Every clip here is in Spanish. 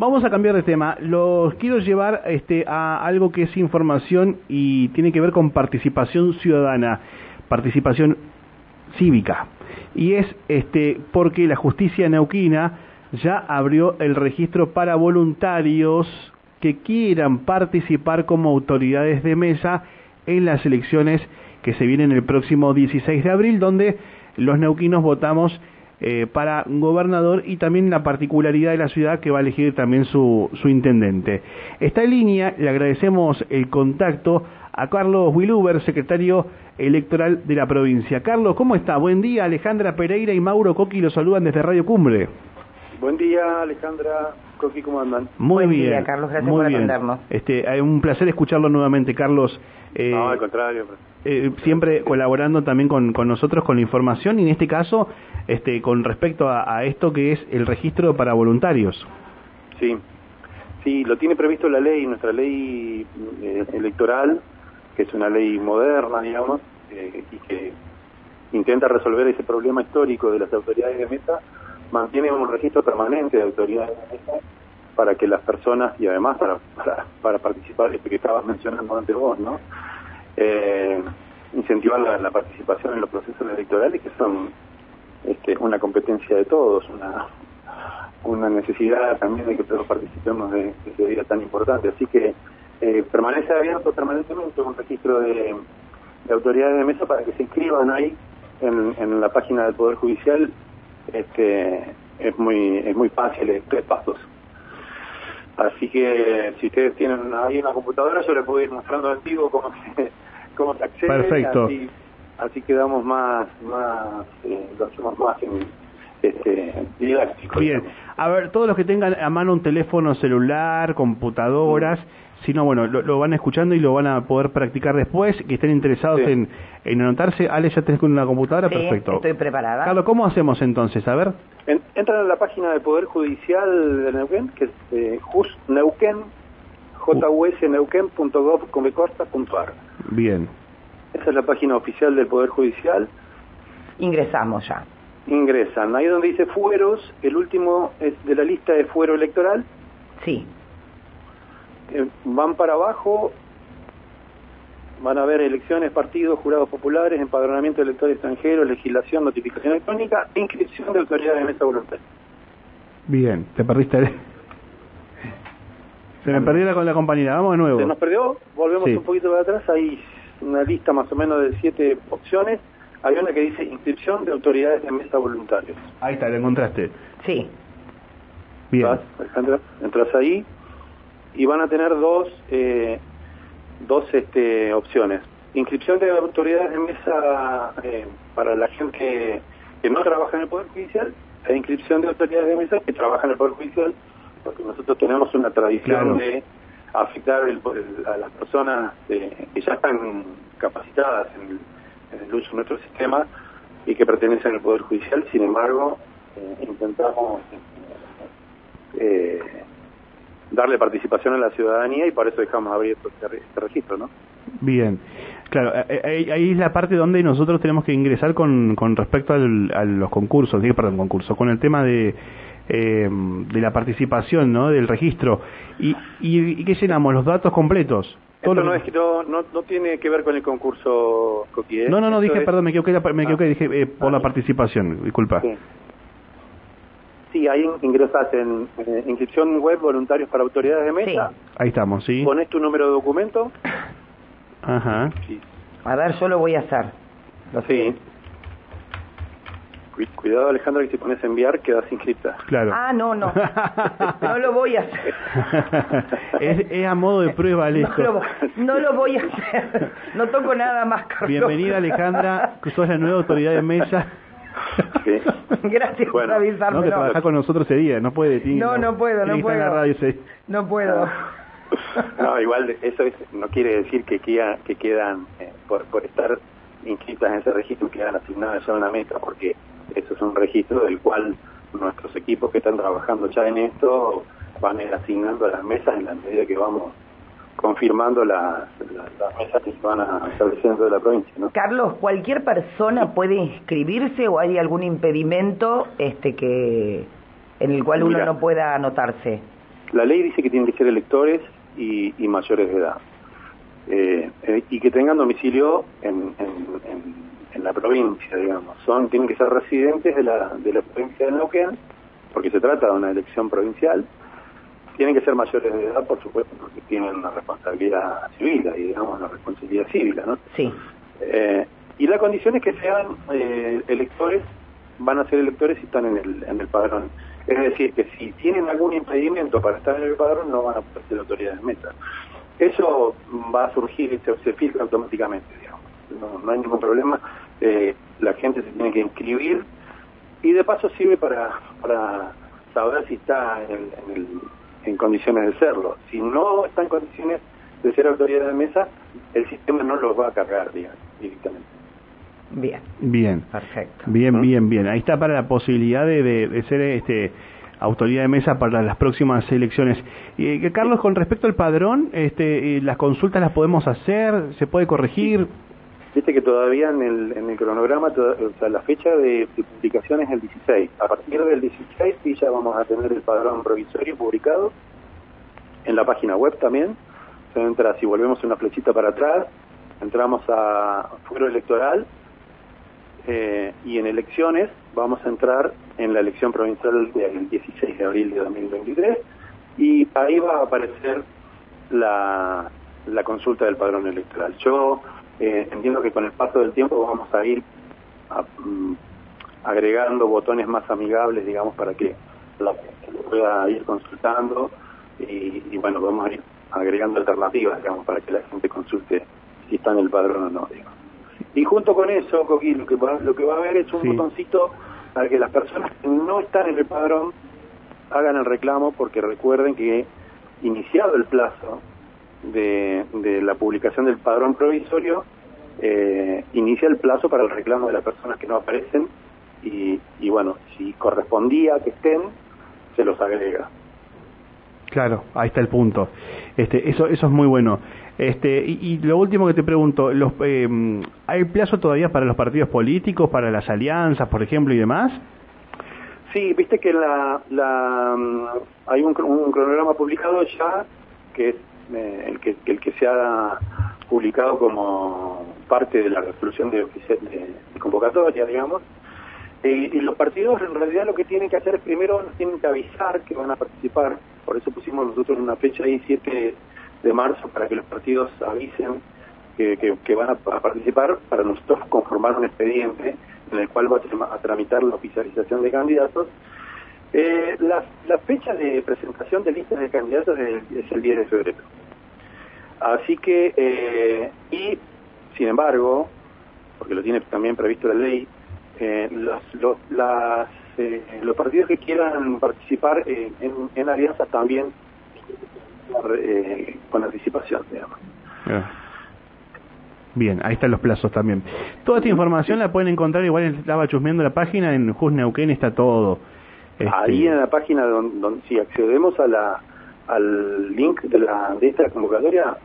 Vamos a cambiar de tema. Los quiero llevar este, a algo que es información y tiene que ver con participación ciudadana, participación cívica. Y es este, porque la justicia neuquina ya abrió el registro para voluntarios que quieran participar como autoridades de mesa en las elecciones que se vienen el próximo 16 de abril, donde los neuquinos votamos eh, para gobernador y también la particularidad de la ciudad que va a elegir también su, su intendente. Está en línea, le agradecemos el contacto a Carlos Wiluber, secretario electoral de la provincia. Carlos, ¿cómo está? Buen día, Alejandra Pereira y Mauro Coqui lo saludan desde Radio Cumbre. Buen día, Alejandra. Coqui, ¿cómo andan? Muy Buen bien. día, Carlos, gracias muy por bien. atendernos. Este, hay un placer escucharlo nuevamente, Carlos. Eh, no, al contrario. eh, siempre colaborando también con, con nosotros con la información y en este caso este, con respecto a, a esto que es el registro para voluntarios. Sí, sí, lo tiene previsto la ley, nuestra ley eh, electoral, que es una ley moderna, digamos, eh, y que intenta resolver ese problema histórico de las autoridades de mesa, mantiene un registro permanente de autoridades de mesa para que las personas, y además para, para, para participar, este que estabas mencionando antes vos, ¿no? Eh, incentivar la, la participación en los procesos electorales que son este, una competencia de todos, una, una necesidad también de que todos participemos de, de ese día tan importante. Así que eh, permanece abierto permanentemente un registro de, de autoridades de mesa para que se inscriban ahí en, en la página del Poder Judicial. Este, es muy es muy fácil, es tres pasos. Así que si ustedes tienen ahí una computadora, yo les puedo ir mostrando antiguo cómo se, cómo se accede. Perfecto. Así, así quedamos más, más eh, lo hacemos más en, este, didáctico. Bien, a ver, todos los que tengan a mano un teléfono celular, computadoras, si no, bueno, lo, lo van escuchando y lo van a poder practicar después, que estén interesados Sí. en, en anotarse. Ale, ¿ya tenés con una computadora? Sí, Perfecto. estoy preparada. Carlos, ¿cómo hacemos entonces? A ver. En- entran a la página del Poder Judicial de Neuquén, que es eh, jusneuquén, jusneuquén.gov.ar. Bien. Esa es la página oficial del Poder Judicial. Ingresamos ya. Ingresan. Ahí donde dice fueros, el último es de la lista de fuero electoral. Sí. Eh, van para abajo, van a ver elecciones, partidos, jurados populares, empadronamiento de electores extranjeros, legislación, notificación electrónica e inscripción de autoridades de mesa voluntaria. Bien, te perdiste. Se me perdió la con la compañera. Vamos de Se nuevo. nos perdió, volvemos Sí. un poquito para atrás, hay una lista más o menos de siete opciones. Hay una que dice inscripción de autoridades de mesa voluntarios. Ahí está, lo encontraste. Sí. Bien. ¿Vas, Alejandra? Entras ahí y van a tener dos, eh, dos este, opciones. Inscripción de autoridades de mesa eh, para la gente que no trabaja en el Poder Judicial e inscripción de autoridades de mesa que trabajan en el Poder Judicial, porque nosotros tenemos una tradición Claro. de afectar el- el- a las personas eh, que ya están capacitadas en el, uso de nuestro sistema y que pertenecen al Poder Judicial. Sin embargo, eh, intentamos eh, darle participación a la ciudadanía y por eso dejamos abierto este, este registro, ¿no? Bien, claro, eh, eh, ahí, es la parte donde nosotros tenemos que ingresar con, con respecto al- a los concursos, perdón, concursos, con el tema de, eh, de la participación, ¿no? Del registro. ¿Y, y, y qué llenamos? ¿Los datos completos? Todo Esto no, que- es, no, no, no tiene que ver con el concurso Coqui, ¿eh? no, no, no, Esto dije, es- perdón, me equivoqué, me Ah. equivoqué dije eh, por Ah. la participación, disculpa. Sí. Sí, ahí ingresas en eh, inscripción web voluntarios para autoridades de mesa, Ahí estamos, ¿sí? pones tu número de documento, Ajá. sí, A ver, yo lo voy a hacer. Lo sí. Cuidado Alejandra que si pones enviar quedas inscrita. Claro. Ah, no, no. No lo voy a hacer. es, es a modo de prueba, No esto. no lo voy a hacer. No toco nada más, Carlos. Bienvenida Alejandra, que sos la nueva autoridad de mesa. Sí. Gracias Bueno, por No, avisarme. que No, trabaja con nosotros ese día, no puede. tiene- No, no puedo, no puedo. radio ese- no puedo. No, igual eso es- no quiere decir que, queda- que quedan, eh, por, por estar inscritas en ese registro, quedan asignadas a una meta, porque eso es un registro del cual nuestros equipos que están trabajando ya en esto van a ir asignando las mesas en la medida que vamos confirmando las, las, las mesas que se van a establecer dentro de la provincia, ¿no? Carlos, ¿cualquier persona puede inscribirse o hay algún impedimento este que en el cual uno Mira. no pueda anotarse? la ley dice que tienen que ser electores y, mayores de edad. Eh, eh, y que tengan domicilio en, en, la provincia, digamos. Son, tienen que ser residentes de la, de la provincia de Neuquén, porque se trata de una elección provincial. Tienen que ser mayores de edad, por supuesto, porque tienen una responsabilidad civil, y digamos, una responsabilidad cívica, ¿no? Sí. Eh, y la condición es que sean electores, van a ser electores si están en el, en el padrón. Es decir, que si tienen algún impedimento para estar en el padrón, no van a poder ser autoridades de meta. Eso va a surgir y se, filtra automáticamente, digamos. No, hay ningún problema. Eh, la gente se tiene que inscribir y de paso sirve para, para saber si está en, en condiciones de serlo. Si no está en condiciones de ser autoridad de mesa, el sistema no los va a cargar, digamos, directamente. Bien. Bien. Perfecto. Bien, bien, bien. Ahí está para la posibilidad de, de, ser este autoridad de mesa para las próximas elecciones. Y, eh, Carlos, con respecto al padrón, este, las consultas las podemos hacer, se puede corregir. Viste que todavía en el, en el cronograma, o sea, la fecha de, publicación es el 16. A partir del 16 sí ya vamos a tener el padrón provisorio publicado en la página web también. Se entra, si volvemos una flechita para atrás, entramos a fuero electoral eh, y en elecciones vamos a entrar en la elección provincial del 16 de abril de 2023 y ahí va a aparecer la, la consulta del padrón electoral. Yo eh, entiendo que con el paso del tiempo vamos a ir mm, agregando botones más amigables, digamos, para que la gente pueda ir consultando y, y, bueno, vamos a ir agregando alternativas, digamos, para que la gente consulte si está en el padrón o no, digamos. Y junto con eso, Coquín, lo que va, lo que va a haber es un botoncito para que las personas que no están en el padrón hagan el reclamo, porque recuerden que iniciado el plazo de, de la publicación del padrón provisorio, eh, inicia el plazo para el reclamo de las personas que no aparecen y, y bueno, si correspondía que estén, se los agrega. Claro, ahí está el punto. Este, eso, eso es muy bueno. Este, y, lo último que te pregunto, los, eh, ¿hay plazo todavía para los partidos políticos, para las alianzas, por ejemplo, y demás? Sí, viste que la, la mm, hay un, cronograma publicado ya, que es eh, el, que, el que se ha publicado como parte de la resolución de, convocatoria, digamos, eh, y los partidos en realidad lo que tienen que hacer es primero tienen que avisar que van a participar, por eso pusimos nosotros una fecha ahí 7 de marzo para que los partidos avisen que, que, van a, participar para nosotros conformar un expediente en el cual va a, tramitar la oficialización de candidatos. Eh, la, fecha de presentación de listas de candidatos es, el 10 de febrero. Así que, eh, y sin embargo, porque lo tiene también previsto la ley, eh, los, los, las, eh, los partidos que quieran participar en, en alianzas también eh, con anticipación, digamos. Ah. Bien, ahí están los plazos también. Toda esta información la pueden encontrar, igual estaba chusmeando la página, en Just Neuquén está todo. Este, ahí en la página donde, si accedemos a la al link de la de esta convocatoria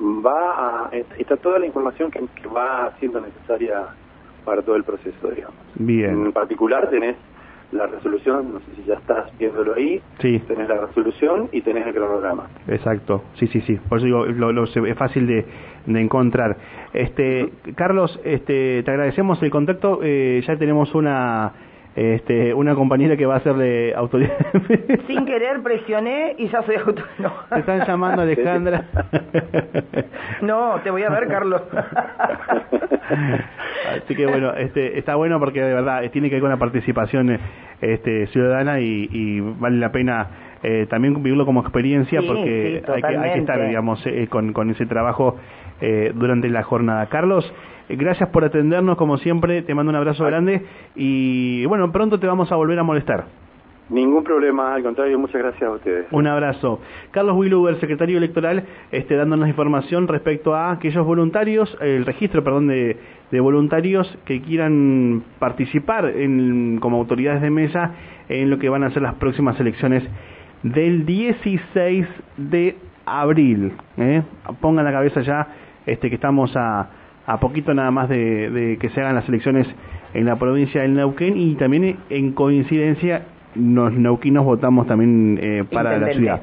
va a, está toda la información que, que va siendo necesaria para todo el proceso, digamos. Bien. En particular tenés la resolución, no sé si ya estás viéndolo ahí, sí. tenés la resolución y tenés el cronograma. Exacto, sí, sí, sí, por eso digo, lo, es fácil de, de encontrar. Este, Carlos, este, te agradecemos el contacto, eh, ya tenemos una este, una compañera que va a ser de autoridad. Sin querer presioné y ya soy. No. Te están llamando Alejandra. no, te voy a ver, Carlos. Así que bueno, este, está bueno porque de verdad tiene que ver con la participación este, ciudadana y, vale la pena eh, también vivirlo como experiencia porque hay, que, hay, que, estar, digamos, eh, con, con ese trabajo eh, durante la jornada. Carlos, eh, gracias por atendernos como siempre, te mando un abrazo grande y bueno, pronto te vamos a volver a molestar. Ningún problema, al contrario, muchas gracias a ustedes. Un abrazo. Carlos Willuber, secretario electoral, este, dándonos información respecto a aquellos voluntarios, el registro, perdón, de, de voluntarios que quieran participar en, como autoridades de mesa en lo que van a ser las próximas elecciones del 16 de abril. ¿eh? Pongan la cabeza ya este, que estamos a, a poquito nada más de, de, que se hagan las elecciones en la provincia del Neuquén y también en coincidencia los neuquinos votamos también eh, para la ciudad.